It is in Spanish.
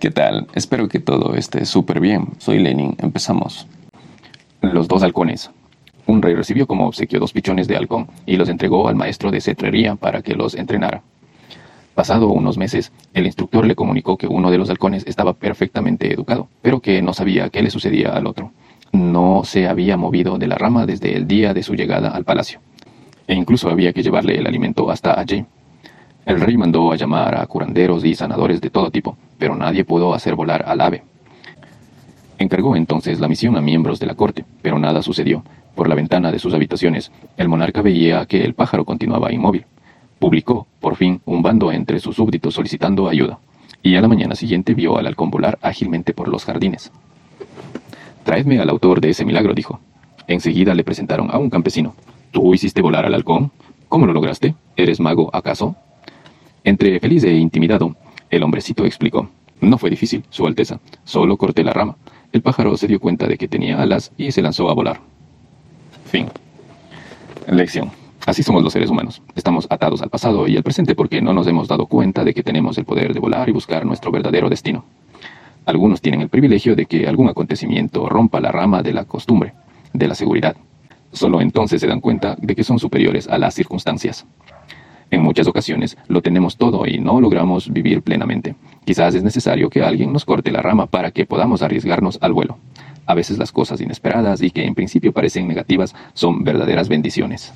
¿Qué tal? Espero que todo esté súper bien. Soy Lenin. Empezamos. Los dos halcones. Un rey recibió como obsequio dos pichones de halcón y los entregó al maestro de cetrería para que los entrenara. Pasado unos meses, el instructor le comunicó que uno de los halcones estaba perfectamente educado, pero que no sabía qué le sucedía al otro. No se había movido de la rama desde el día de su llegada al palacio, e incluso había que llevarle el alimento hasta allí. El rey mandó a llamar a curanderos y sanadores de todo tipo, pero nadie pudo hacer volar al ave. Encargó entonces la misión a miembros de la corte, pero nada sucedió. Por la ventana de sus habitaciones, el monarca veía que el pájaro continuaba inmóvil. Publicó, por fin, un bando entre sus súbditos solicitando ayuda, y a la mañana siguiente vio al halcón volar ágilmente por los jardines. Traedme al autor de ese milagro, dijo. Enseguida le presentaron a un campesino. ¿Tú hiciste volar al halcón? ¿Cómo lo lograste? ¿Eres mago, acaso? Entre feliz e intimidado, el hombrecito explicó. No fue difícil, Su Alteza. Solo corté la rama. El pájaro se dio cuenta de que tenía alas y se lanzó a volar. Fin. Lección. Así somos los seres humanos. Estamos atados al pasado y al presente porque no nos hemos dado cuenta de que tenemos el poder de volar y buscar nuestro verdadero destino. Algunos tienen el privilegio de que algún acontecimiento rompa la rama de la costumbre, de la seguridad. Solo entonces se dan cuenta de que son superiores a las circunstancias. En muchas ocasiones lo tenemos todo y no logramos vivir plenamente. Quizás es necesario que alguien nos corte la rama para que podamos arriesgarnos al vuelo. A veces las cosas inesperadas y que en principio parecen negativas son verdaderas bendiciones.